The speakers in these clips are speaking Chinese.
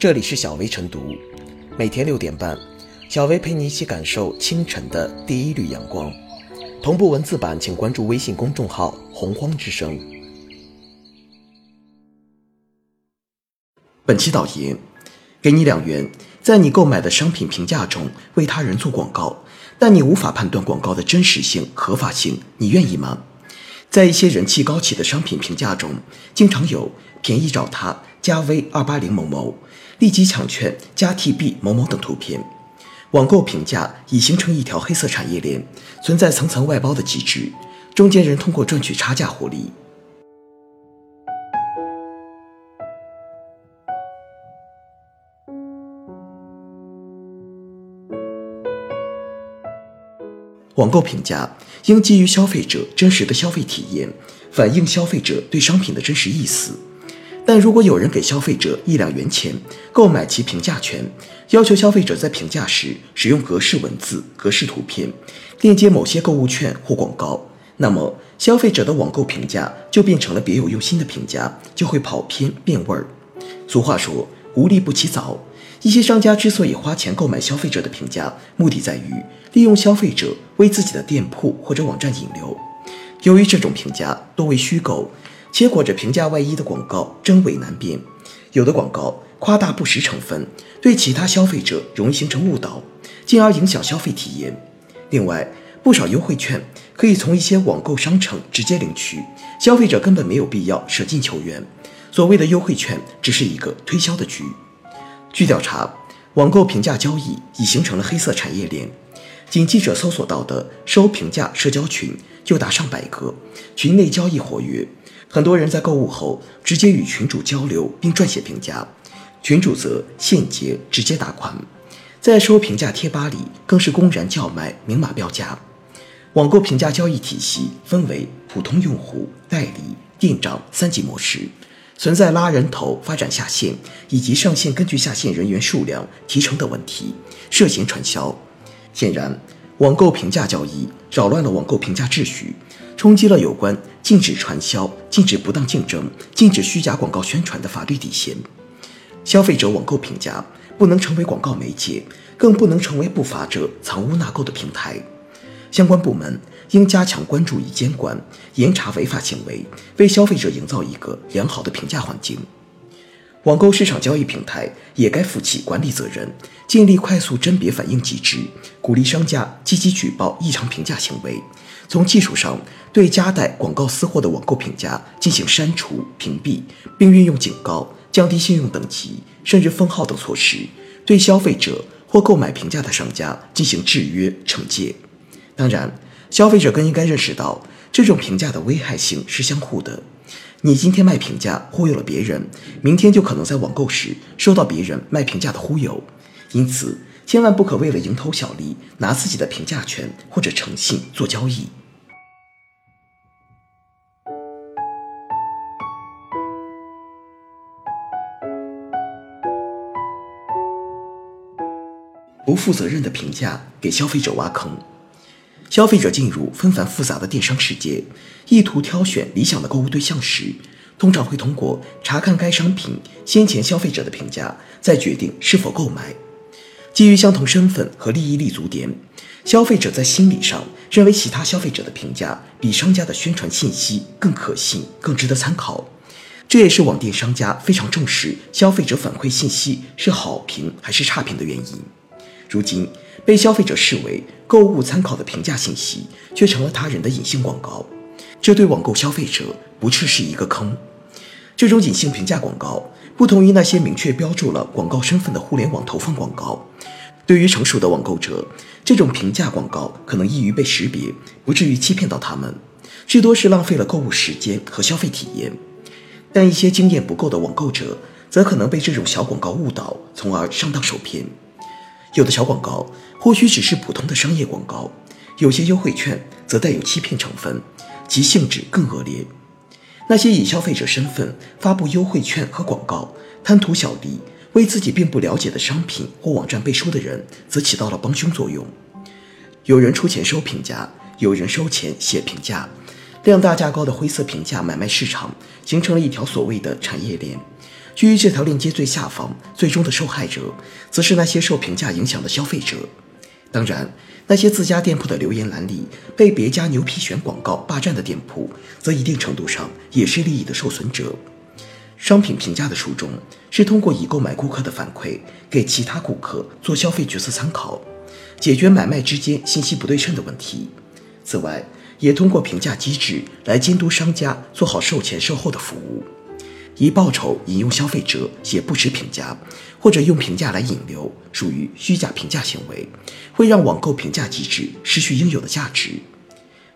这里是小薇晨读，每天六点半，小薇陪你一起感受清晨的第一缕阳光。同步文字版，请关注微信公众号“洪荒之声”。本期导言：给你两元，在你购买的商品评价中为他人做广告，但你无法判断广告的真实性、合法性，你愿意吗？在一些人气高企的商品评价中，经常有“便宜找他”“加 V 二八零某某”“立即抢券”“加 TB 某某”等图片。网购评价已形成一条黑色产业链，存在层层外包的机制，中间人通过赚取差价获利。网购评价应基于消费者真实的消费体验，反映消费者对商品的真实意思。但如果有人给消费者一两元钱购买其评价权，要求消费者在评价时使用格式文字、格式图片，链接某些购物券或广告，那么消费者的网购评价就变成了别有用心的评价，就会跑偏变味儿。俗话说“无利不起早”。一些商家之所以花钱购买消费者的评价，目的在于利用消费者为自己的店铺或者网站引流。由于这种评价多为虚构，结果，这平价外衣的广告真伪难辨，有的广告夸大不实成分，对其他消费者容易形成误导，进而影响消费体验。另外，不少优惠券可以从一些网购商城直接领取，消费者根本没有必要舍近求远。所谓的优惠券只是一个推销的局。据调查，网购评价交易已形成了黑色产业链。仅记者搜索到的收评价社交群就达上百个，群内交易活跃，很多人在购物后直接与群主交流并撰写评价，群主则现结直接打款。在收评价贴吧里，更是公然叫卖、明码标价。网购评价交易体系分为普通用户、代理、店长三级模式。存在拉人头、发展下线以及上线根据下线人员数量提成的问题，涉嫌传销。显然，网购评价交易扰乱了网购评价秩序，冲击了有关禁止传销、禁止不当竞争、禁止虚假广告宣传的法律底线。消费者网购评价不能成为广告媒介，更不能成为不法者藏污纳垢的平台。相关部门应加强关注与监管，严查违法行为，为消费者营造一个良好的评价环境。网购市场交易平台也该负起管理责任，建立快速甄别反应机制，鼓励商家积极举报异常评价行为。从技术上对夹带广告私货的网购评价进行删除、屏蔽，并运用警告、降低信用等级甚至封号等措施，对消费者或购买评价的商家进行制约惩戒。当然，消费者更应该认识到，这种评价的危害性是相互的。你今天卖评价忽悠了别人，明天就可能在网购时收到别人卖评价的忽悠。因此，千万不可为了蝇头小利，拿自己的评价权或者诚信做交易。不负责任的评价给消费者挖坑。消费者进入纷繁复杂的电商世界，意图挑选理想的购物对象时，通常会通过查看该商品先前消费者的评价，再决定是否购买。基于相同身份和利益立足点，消费者在心理上认为其他消费者的评价比商家的宣传信息更可信、更值得参考。这也是网店商家非常重视消费者反馈信息是好评还是差评的原因。如今，被消费者视为购物参考的评价信息，却成了他人的隐性广告，这对网购消费者不啻是一个坑。这种隐性评价广告不同于那些明确标注了广告身份的互联网投放广告，对于成熟的网购者，这种评价广告可能易于被识别，不至于欺骗到他们，至多是浪费了购物时间和消费体验。但一些经验不够的网购者，则可能被这种小广告误导，从而上当受骗。有的小广告或许只是普通的商业广告，有些优惠券则带有欺骗成分，其性质更恶劣。那些以消费者身份发布优惠券和广告，贪图小利，为自己并不了解的商品或网站背书的人，则起到了帮凶作用。有人出钱收评价，有人收钱写评价，量大价高的灰色评价买卖市场形成了一条所谓的产业链。居于这条链接最下方，最终的受害者则是那些受评价影响的消费者。当然，那些自家店铺的留言栏里被别家牛皮癣广告霸占的店铺，则一定程度上也是利益的受损者。商品评价的初衷是通过已购买顾客的反馈，给其他顾客做消费决策参考，解决买卖之间信息不对称的问题。此外，也通过评价机制来监督商家做好售前售后的服务。以报酬引诱消费者写不实评价，或者用评价来引流，属于虚假评价行为，会让网购评价机制失去应有的价值。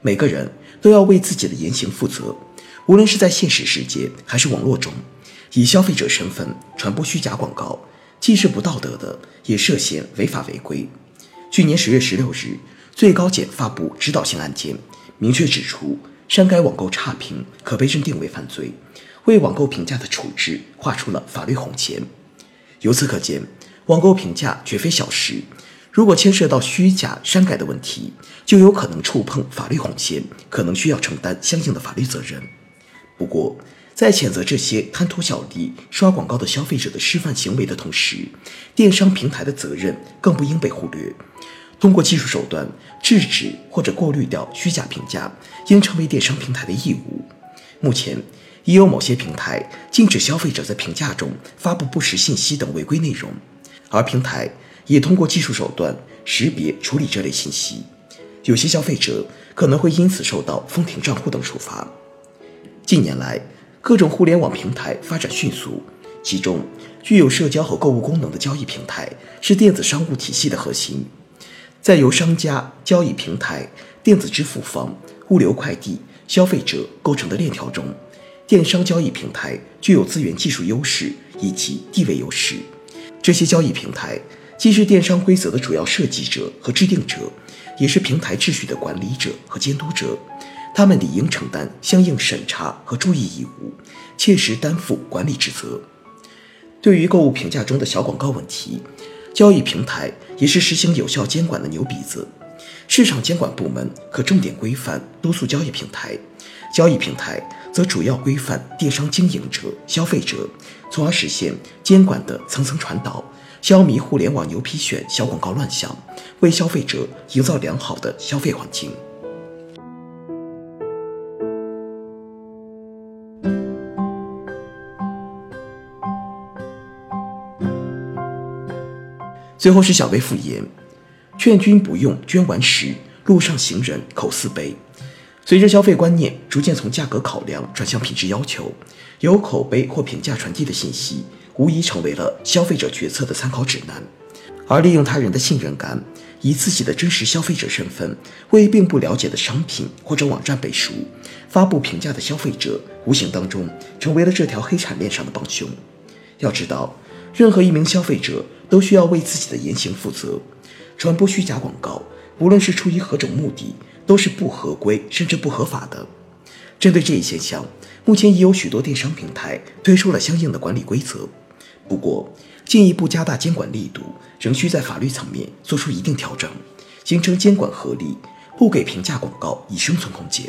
每个人都要为自己的言行负责，无论是在现实世界还是网络中，以消费者身份传播虚假广告，既是不道德的，也涉嫌违法违规。去年十月十六日，最高检发布指导性案件，明确指出，删改网购差评可被认定为犯罪。为网购评价的处置画出了法律红线。由此可见，网购评价绝非小事。如果牵涉到虚假删改的问题，就有可能触碰法律红线，可能需要承担相应的法律责任。不过，在谴责这些贪图小利、刷广告的消费者的示范行为的同时，电商平台的责任更不应被忽略。通过技术手段制止或者过滤掉虚假评价，应成为电商平台的义务。目前。已有某些平台禁止消费者在评价中发布不实信息等违规内容，而平台也通过技术手段识别处理这类信息。有些消费者可能会因此受到封停账户等处罚。近年来，各种互联网平台发展迅速，其中具有社交和购物功能的交易平台是电子商务体系的核心。在由商家、交易平台、电子支付方、物流快递、消费者构成的链条中。电商交易平台具有资源技术优势以及地位优势，这些交易平台既是电商规则的主要设计者和制定者，也是平台秩序的管理者和监督者，他们理应承担相应审查和注意义务，切实担负管理职责。对于购物评价中的小广告问题，交易平台也是实行有效监管的牛鼻子，市场监管部门可重点规范督促交易平台。交易平台则主要规范电商经营者、消费者，从而实现监管的层层传导，消弭互联网牛皮癣小广告乱象，为消费者营造良好的消费环境。最后是小薇复言，劝君不用捐完时，路上行人口似碑。随着消费观念逐渐从价格考量转向品质要求，有口碑或评价传递的信息，无疑成为了消费者决策的参考指南。而利用他人的信任感，以自己的真实消费者身份为并不了解的商品或者网站背书，发布评价的消费者，无形当中成为了这条黑产链上的帮凶。要知道，任何一名消费者都需要为自己的言行负责，传播虚假广告，无论是出于何种目的。都是不合规甚至不合法的。针对这一现象，目前已有许多电商平台推出了相应的管理规则。不过，进一步加大监管力度，仍需在法律层面做出一定调整，形成监管合力，不给评价广告以生存空间。